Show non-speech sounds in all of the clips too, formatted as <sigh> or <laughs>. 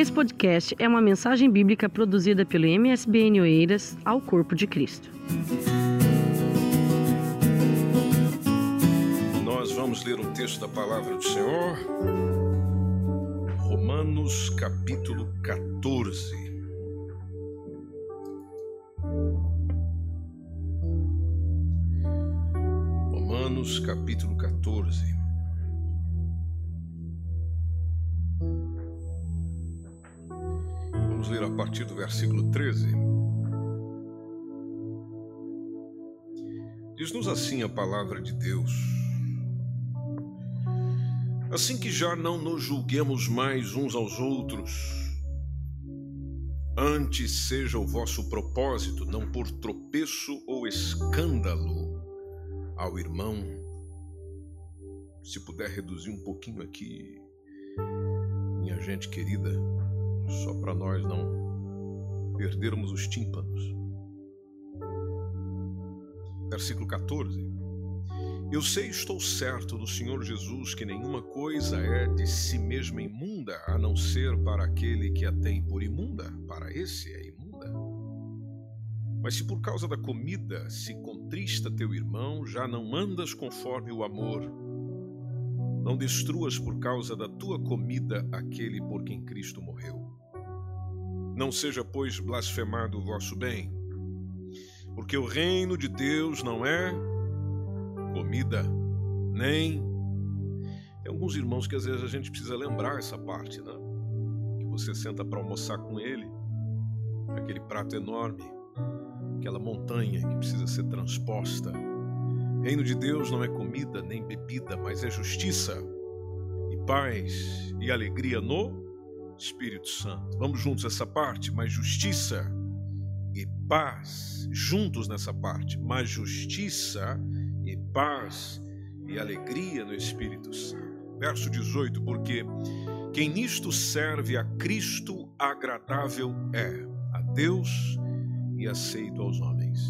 Esse podcast é uma mensagem bíblica produzida pelo MSBN Oeiras ao Corpo de Cristo. Nós vamos ler um texto da palavra do Senhor, Romanos capítulo 14. Romanos capítulo 14. Vamos ler a partir do versículo 13. Diz-nos assim a palavra de Deus. Assim que já não nos julguemos mais uns aos outros, antes seja o vosso propósito não por tropeço ou escândalo ao irmão. Se puder reduzir um pouquinho aqui, minha gente querida, só para nós não perdermos os tímpanos. Versículo 14. Eu sei, estou certo do Senhor Jesus que nenhuma coisa é de si mesma imunda, a não ser para aquele que a tem por imunda, para esse é imunda. Mas se por causa da comida se contrista teu irmão, já não andas conforme o amor. Não destruas por causa da tua comida aquele por quem Cristo morreu. Não seja, pois, blasfemado o vosso bem, porque o reino de Deus não é comida, nem. Tem alguns irmãos que às vezes a gente precisa lembrar essa parte, né? Que você senta para almoçar com ele, aquele prato enorme, aquela montanha que precisa ser transposta. Reino de Deus não é comida nem bebida, mas é justiça e paz e alegria no Espírito Santo. Vamos juntos essa parte, mas justiça e paz juntos nessa parte, mas justiça e paz e alegria no Espírito Santo. Verso 18, porque quem nisto serve a Cristo agradável é a Deus e aceito aos homens.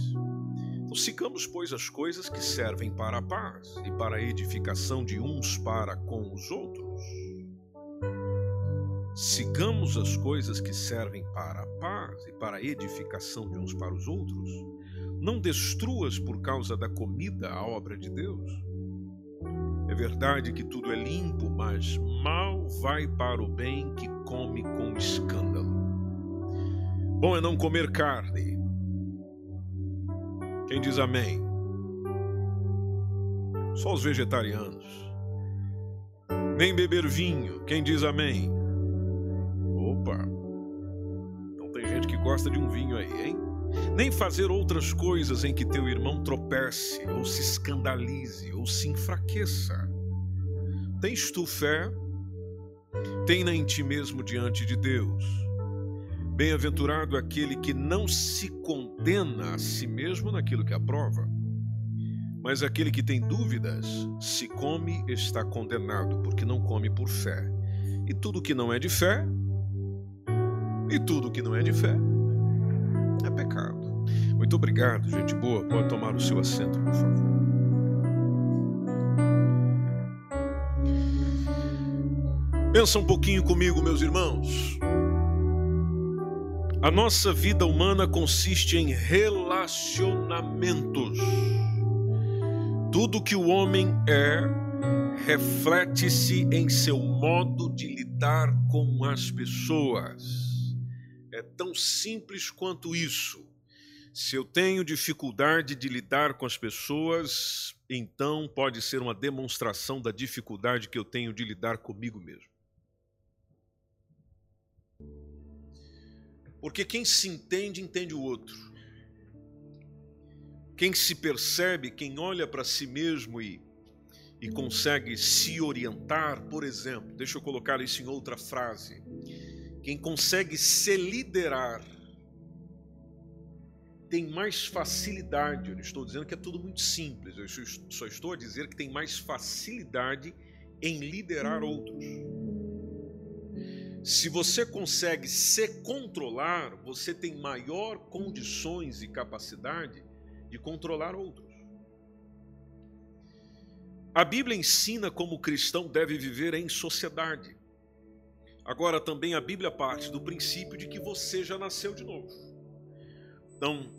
Então, sigamos, pois, as coisas que servem para a paz e para a edificação de uns para com os outros Sigamos as coisas que servem para a paz e para a edificação de uns para os outros. Não destruas por causa da comida a obra de Deus. É verdade que tudo é limpo, mas mal vai para o bem que come com escândalo. Bom é não comer carne. Quem diz amém? Só os vegetarianos. Nem beber vinho. Quem diz amém? Gosta de um vinho aí, hein? Nem fazer outras coisas em que teu irmão tropece, ou se escandalize, ou se enfraqueça. Tens tu fé? Tem-na em ti mesmo diante de Deus. Bem-aventurado aquele que não se condena a si mesmo naquilo que aprova. Mas aquele que tem dúvidas, se come, está condenado, porque não come por fé. E tudo que não é de fé e tudo que não é de fé é pecado. Muito obrigado, gente boa. Pode tomar o seu assento, por favor. Pensa um pouquinho comigo, meus irmãos. A nossa vida humana consiste em relacionamentos. Tudo que o homem é reflete-se em seu modo de lidar com as pessoas. É tão simples quanto isso. Se eu tenho dificuldade de lidar com as pessoas, então pode ser uma demonstração da dificuldade que eu tenho de lidar comigo mesmo. Porque quem se entende, entende o outro. Quem se percebe, quem olha para si mesmo e, e consegue se orientar, por exemplo, deixa eu colocar isso em outra frase quem consegue se liderar tem mais facilidade. Eu não estou dizendo que é tudo muito simples, eu só estou a dizer que tem mais facilidade em liderar outros. Se você consegue se controlar, você tem maior condições e capacidade de controlar outros. A Bíblia ensina como o cristão deve viver em sociedade. Agora, também a Bíblia parte do princípio de que você já nasceu de novo. Então,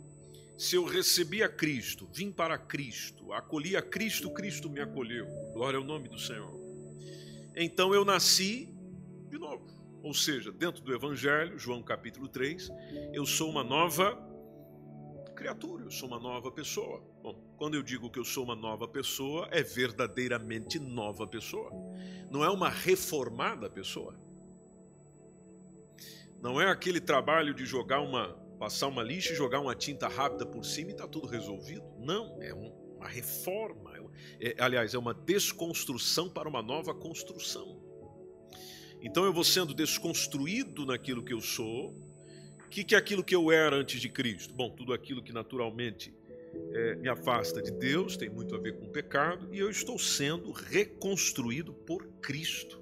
se eu recebi a Cristo, vim para Cristo, acolhi a Cristo, Cristo me acolheu. Glória ao nome do Senhor. Então eu nasci de novo. Ou seja, dentro do Evangelho, João capítulo 3, eu sou uma nova criatura, eu sou uma nova pessoa. Bom, quando eu digo que eu sou uma nova pessoa, é verdadeiramente nova pessoa. Não é uma reformada pessoa. Não é aquele trabalho de jogar uma, passar uma lixa e jogar uma tinta rápida por cima e está tudo resolvido. Não, é uma reforma. É, é, aliás, é uma desconstrução para uma nova construção. Então eu vou sendo desconstruído naquilo que eu sou. O que, que é aquilo que eu era antes de Cristo? Bom, tudo aquilo que naturalmente é, me afasta de Deus, tem muito a ver com o pecado, e eu estou sendo reconstruído por Cristo.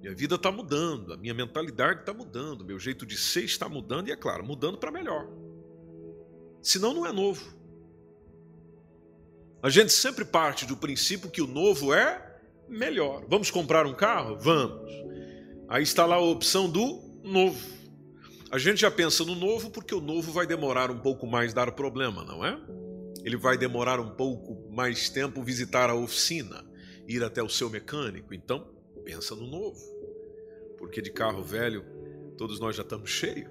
Minha vida está mudando, a minha mentalidade está mudando, meu jeito de ser está mudando, e é claro, mudando para melhor. Senão não é novo. A gente sempre parte do princípio que o novo é melhor. Vamos comprar um carro? Vamos. Aí está lá a opção do novo. A gente já pensa no novo porque o novo vai demorar um pouco mais dar problema, não é? Ele vai demorar um pouco mais tempo visitar a oficina, ir até o seu mecânico. Então, pensa no novo. Porque de carro velho, todos nós já estamos cheios.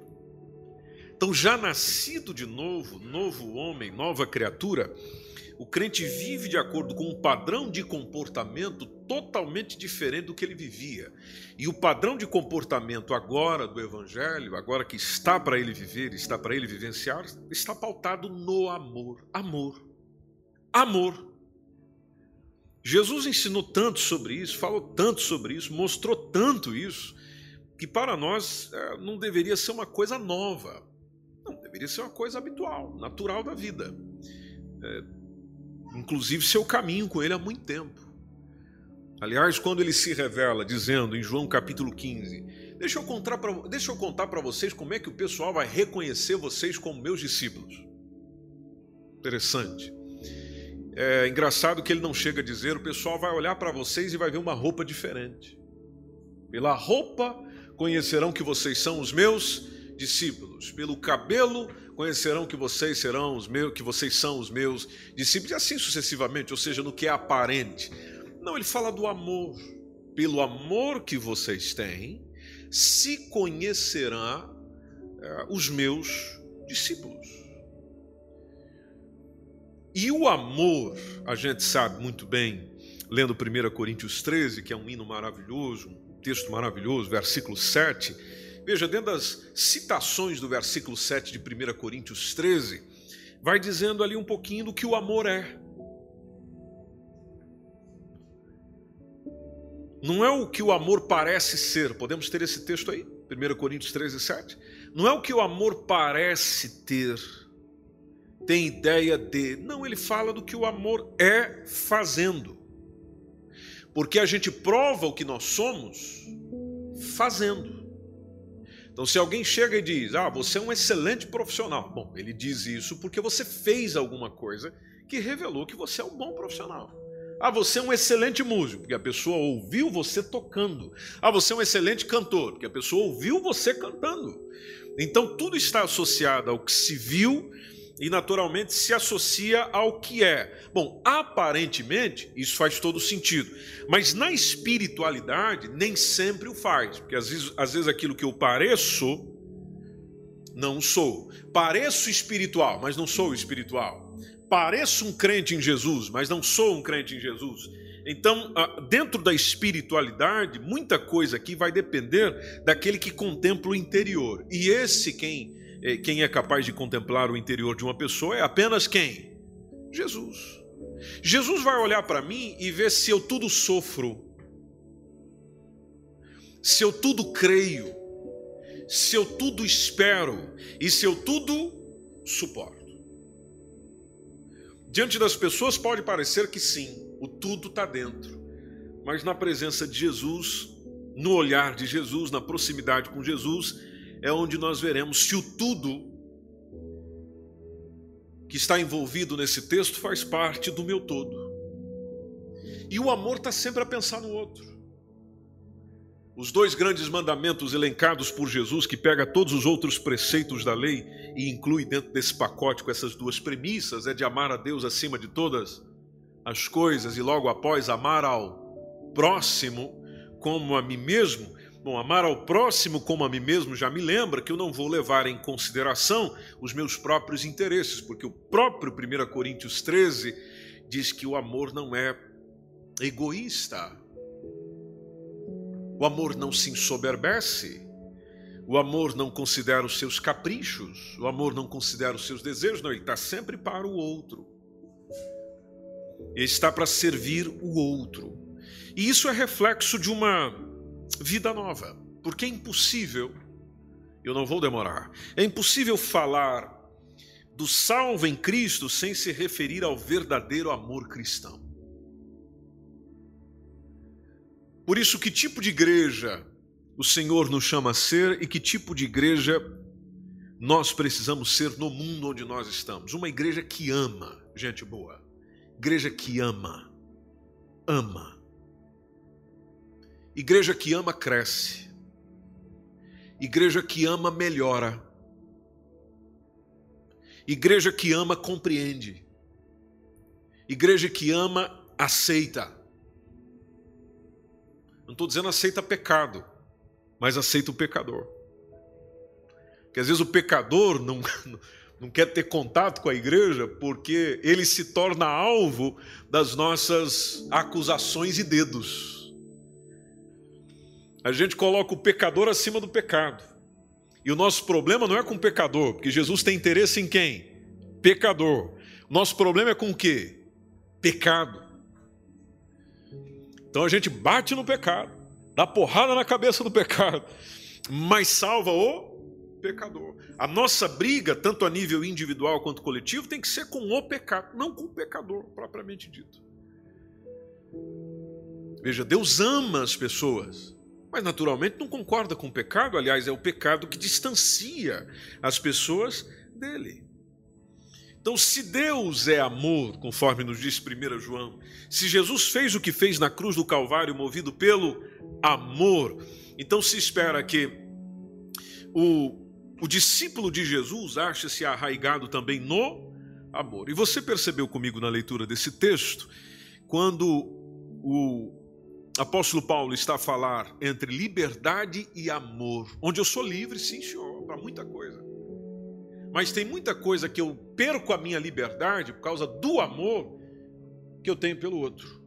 Então, já nascido de novo, novo homem, nova criatura, o crente vive de acordo com um padrão de comportamento totalmente diferente do que ele vivia. E o padrão de comportamento agora do Evangelho, agora que está para ele viver, está para ele vivenciar, está pautado no amor. Amor. Amor. Jesus ensinou tanto sobre isso, falou tanto sobre isso, mostrou tanto isso, que para nós é, não deveria ser uma coisa nova. Não, deveria ser uma coisa habitual, natural da vida. É, Inclusive, seu caminho com ele há muito tempo. Aliás, quando ele se revela dizendo em João capítulo 15: Deixa eu contar para deixa eu contar para vocês como é que o pessoal vai reconhecer vocês como meus discípulos. Interessante. É engraçado que ele não chega a dizer, o pessoal vai olhar para vocês e vai ver uma roupa diferente. Pela roupa conhecerão que vocês são os meus discípulos. Pelo cabelo conhecerão que vocês serão os meus, que vocês são os meus discípulos, e assim sucessivamente, ou seja, no que é aparente. Não, ele fala do amor. Pelo amor que vocês têm, se conhecerá é, os meus discípulos. E o amor, a gente sabe muito bem, lendo 1 Coríntios 13, que é um hino maravilhoso, um texto maravilhoso, versículo 7 Veja, dentro das citações do versículo 7 de 1 Coríntios 13, vai dizendo ali um pouquinho do que o amor é. Não é o que o amor parece ser. Podemos ter esse texto aí? 1 Coríntios 13, 7. Não é o que o amor parece ter, tem ideia de. Não, ele fala do que o amor é fazendo. Porque a gente prova o que nós somos fazendo. Então, se alguém chega e diz, ah, você é um excelente profissional, bom, ele diz isso porque você fez alguma coisa que revelou que você é um bom profissional. Ah, você é um excelente músico, porque a pessoa ouviu você tocando. Ah, você é um excelente cantor, porque a pessoa ouviu você cantando. Então, tudo está associado ao que se viu e naturalmente se associa ao que é. Bom, aparentemente isso faz todo sentido, mas na espiritualidade nem sempre o faz, porque às vezes, às vezes aquilo que eu pareço, não sou. Pareço espiritual, mas não sou espiritual. Pareço um crente em Jesus, mas não sou um crente em Jesus. Então, dentro da espiritualidade, muita coisa aqui vai depender daquele que contempla o interior. E esse quem quem é capaz de contemplar o interior de uma pessoa é apenas quem? Jesus. Jesus vai olhar para mim e ver se eu tudo sofro, se eu tudo creio, se eu tudo espero e se eu tudo suporto. Diante das pessoas pode parecer que sim, o tudo está dentro, mas na presença de Jesus, no olhar de Jesus, na proximidade com Jesus, é onde nós veremos se o tudo que está envolvido nesse texto faz parte do meu todo. E o amor está sempre a pensar no outro. Os dois grandes mandamentos elencados por Jesus, que pega todos os outros preceitos da lei e inclui dentro desse pacote com essas duas premissas, é de amar a Deus acima de todas as coisas e logo após amar ao próximo como a mim mesmo. Bom, amar ao próximo como a mim mesmo já me lembra que eu não vou levar em consideração os meus próprios interesses, porque o próprio 1 Coríntios 13 diz que o amor não é egoísta, o amor não se ensoberbece. O amor não considera os seus caprichos. O amor não considera os seus desejos. Não, ele está sempre para o outro. Ele está para servir o outro. E isso é reflexo de uma vida nova. Porque é impossível, eu não vou demorar, é impossível falar do salvo em Cristo sem se referir ao verdadeiro amor cristão. Por isso, que tipo de igreja o Senhor nos chama a ser e que tipo de igreja nós precisamos ser no mundo onde nós estamos? Uma igreja que ama, gente boa. Igreja que ama. Ama. Igreja que ama cresce. Igreja que ama melhora. Igreja que ama compreende. Igreja que ama aceita. Não estou dizendo aceita pecado, mas aceita o pecador. Porque às vezes o pecador não, <laughs> não quer ter contato com a igreja porque ele se torna alvo das nossas acusações e dedos. A gente coloca o pecador acima do pecado. E o nosso problema não é com o pecador, porque Jesus tem interesse em quem? Pecador. Nosso problema é com o quê? Pecado. Então a gente bate no pecado, dá porrada na cabeça do pecado, mas salva o pecador. A nossa briga, tanto a nível individual quanto coletivo, tem que ser com o pecado, não com o pecador propriamente dito. Veja, Deus ama as pessoas, mas naturalmente não concorda com o pecado, aliás, é o pecado que distancia as pessoas dele. Então, se Deus é amor, conforme nos diz 1 João, se Jesus fez o que fez na cruz do Calvário, movido pelo amor, então se espera que o, o discípulo de Jesus ache-se arraigado também no amor. E você percebeu comigo na leitura desse texto, quando o apóstolo Paulo está a falar entre liberdade e amor, onde eu sou livre, sim, senhor, para muita coisa. Mas tem muita coisa que eu perco a minha liberdade por causa do amor que eu tenho pelo outro.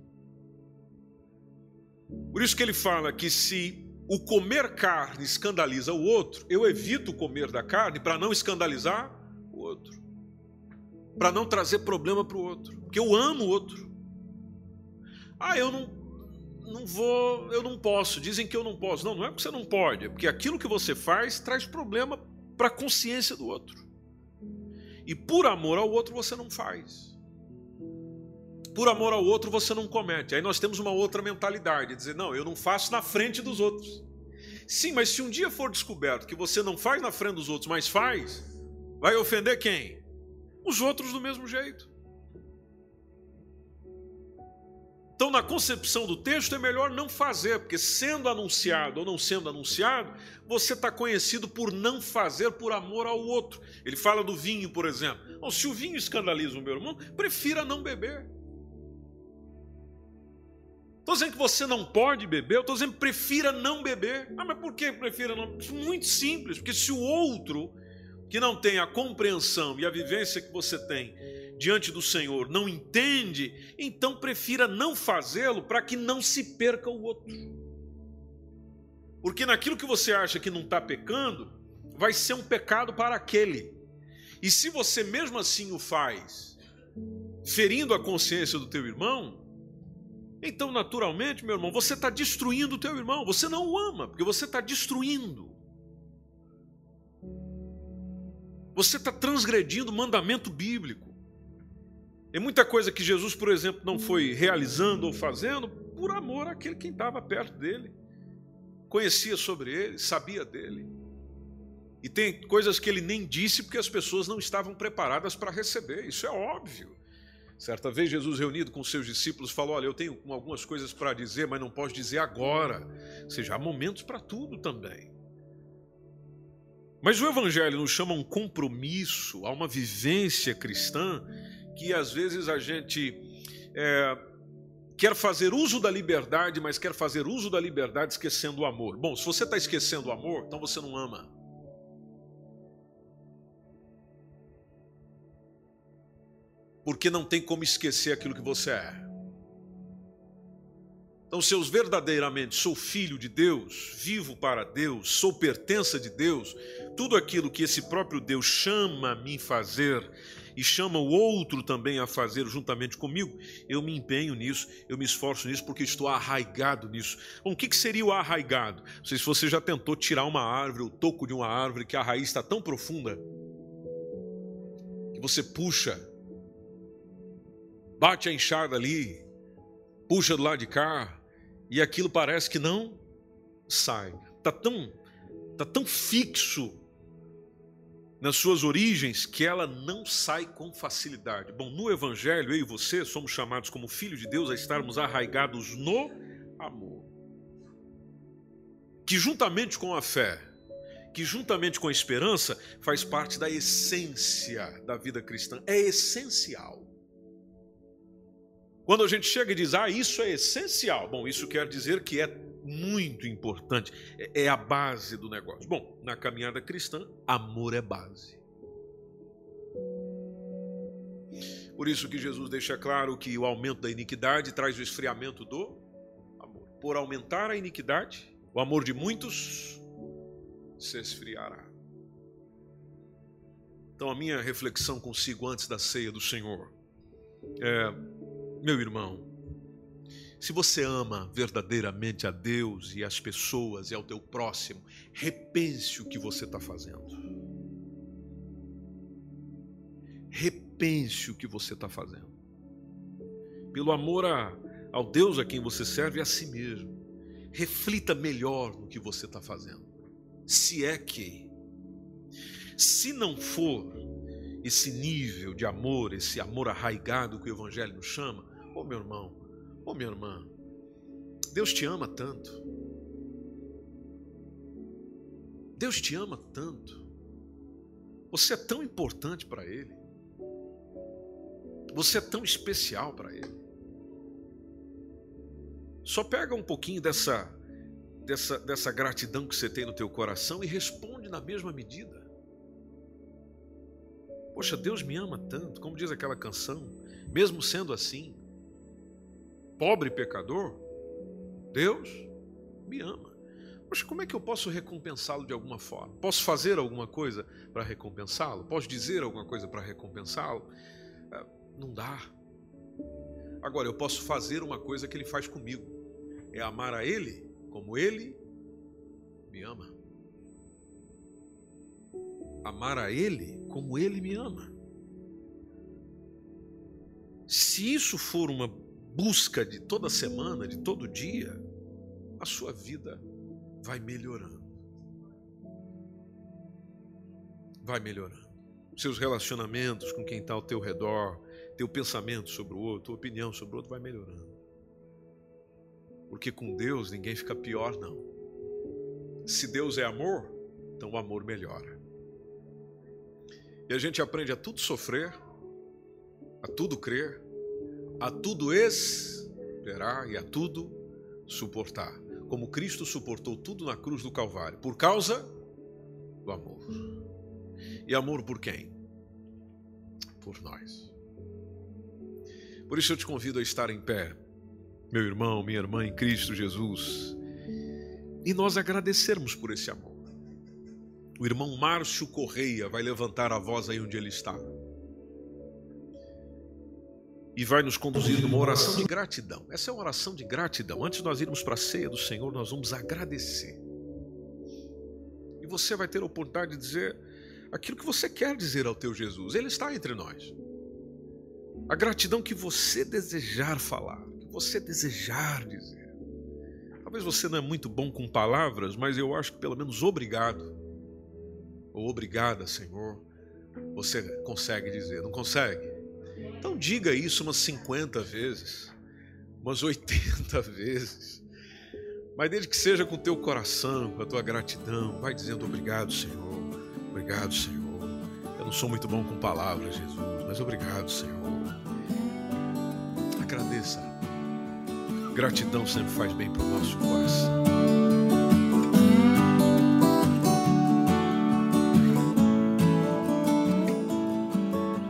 Por isso que ele fala que se o comer carne escandaliza o outro, eu evito comer da carne para não escandalizar o outro. Para não trazer problema para o outro. Porque eu amo o outro. Ah, eu não, não vou, eu não posso. Dizem que eu não posso. Não, não é porque você não pode. É porque aquilo que você faz traz problema para a consciência do outro. E por amor ao outro você não faz. Por amor ao outro você não comete. Aí nós temos uma outra mentalidade, dizer, não, eu não faço na frente dos outros. Sim, mas se um dia for descoberto que você não faz na frente dos outros, mas faz, vai ofender quem? Os outros do mesmo jeito. Então, na concepção do texto, é melhor não fazer, porque sendo anunciado ou não sendo anunciado, você está conhecido por não fazer por amor ao outro. Ele fala do vinho, por exemplo. Se o vinho escandaliza o meu irmão, prefira não beber. Estou dizendo que você não pode beber, estou dizendo prefira não beber. Ah, mas por que prefira não? Muito simples, porque se o outro que não tem a compreensão e a vivência que você tem diante do Senhor não entende, então prefira não fazê-lo para que não se perca o outro. Porque naquilo que você acha que não está pecando, vai ser um pecado para aquele. E se você mesmo assim o faz, ferindo a consciência do teu irmão, então naturalmente, meu irmão, você está destruindo o teu irmão. Você não o ama, porque você está destruindo. Você está transgredindo o mandamento bíblico. Tem muita coisa que Jesus, por exemplo, não foi realizando ou fazendo por amor àquele que estava perto dele, conhecia sobre ele, sabia dele. E tem coisas que ele nem disse porque as pessoas não estavam preparadas para receber, isso é óbvio. Certa vez, Jesus, reunido com seus discípulos, falou: Olha, eu tenho algumas coisas para dizer, mas não posso dizer agora. Ou seja, há momentos para tudo também. Mas o Evangelho nos chama a um compromisso, a uma vivência cristã, que às vezes a gente é, quer fazer uso da liberdade, mas quer fazer uso da liberdade esquecendo o amor. Bom, se você está esquecendo o amor, então você não ama. porque não tem como esquecer aquilo que você é. Então, se eu verdadeiramente sou filho de Deus, vivo para Deus, sou pertença de Deus, tudo aquilo que esse próprio Deus chama a mim fazer e chama o outro também a fazer juntamente comigo, eu me empenho nisso, eu me esforço nisso porque estou arraigado nisso. Bom, o que seria o arraigado? Não sei se você já tentou tirar uma árvore, o toco de uma árvore, que a raiz está tão profunda que você puxa bate a enxada ali, puxa do lado de cá, e aquilo parece que não sai. Está tão, tá tão fixo nas suas origens que ela não sai com facilidade. Bom, no Evangelho, eu e você somos chamados como filhos de Deus a estarmos arraigados no amor. Que juntamente com a fé, que juntamente com a esperança, faz parte da essência da vida cristã. É essencial. Quando a gente chega e diz, ah, isso é essencial, bom, isso quer dizer que é muito importante, é, é a base do negócio. Bom, na caminhada cristã, amor é base. Por isso que Jesus deixa claro que o aumento da iniquidade traz o esfriamento do amor. Por aumentar a iniquidade, o amor de muitos se esfriará. Então, a minha reflexão consigo antes da ceia do Senhor é meu irmão, se você ama verdadeiramente a Deus e as pessoas e ao teu próximo, repense o que você está fazendo. Repense o que você está fazendo. Pelo amor a, ao Deus a quem você serve e a si mesmo. Reflita melhor no que você está fazendo. Se é que. Se não for esse nível de amor, esse amor arraigado que o Evangelho nos chama, Ô oh, meu irmão, ô oh, minha irmã, Deus te ama tanto. Deus te ama tanto. Você é tão importante para Ele. Você é tão especial para Ele. Só pega um pouquinho dessa, dessa, dessa gratidão que você tem no teu coração e responde na mesma medida. Poxa, Deus me ama tanto, como diz aquela canção, mesmo sendo assim, pobre pecador, Deus me ama. Poxa, como é que eu posso recompensá-lo de alguma forma? Posso fazer alguma coisa para recompensá-lo? Posso dizer alguma coisa para recompensá-lo? É, não dá. Agora, eu posso fazer uma coisa que ele faz comigo: é amar a ele como ele me ama. Amar a ele como ele me ama. Se isso for uma busca de toda semana, de todo dia, a sua vida vai melhorando. Vai melhorando. Seus relacionamentos com quem está ao teu redor, teu pensamento sobre o outro, tua opinião sobre o outro vai melhorando. Porque com Deus ninguém fica pior, não. Se Deus é amor, então o amor melhora. E a gente aprende a tudo sofrer, a tudo crer, a tudo esperar e a tudo suportar, como Cristo suportou tudo na cruz do Calvário, por causa do amor. E amor por quem? Por nós. Por isso eu te convido a estar em pé, meu irmão, minha irmã em Cristo Jesus, e nós agradecermos por esse amor. O irmão Márcio Correia vai levantar a voz aí onde ele está e vai nos conduzir numa oração de gratidão. Essa é uma oração de gratidão. Antes de nós irmos para a ceia do Senhor, nós vamos agradecer. E você vai ter a oportunidade de dizer aquilo que você quer dizer ao teu Jesus. Ele está entre nós. A gratidão que você desejar falar, que você desejar dizer. Talvez você não é muito bom com palavras, mas eu acho que pelo menos obrigado ou obrigada, Senhor, você consegue dizer. Não consegue? Então diga isso umas 50 vezes, umas 80 <laughs> vezes. Mas desde que seja com o teu coração, com a tua gratidão, vai dizendo obrigado, Senhor. Obrigado, Senhor. Eu não sou muito bom com palavras, Jesus, mas obrigado, Senhor. Agradeça. Gratidão sempre faz bem para o nosso coração.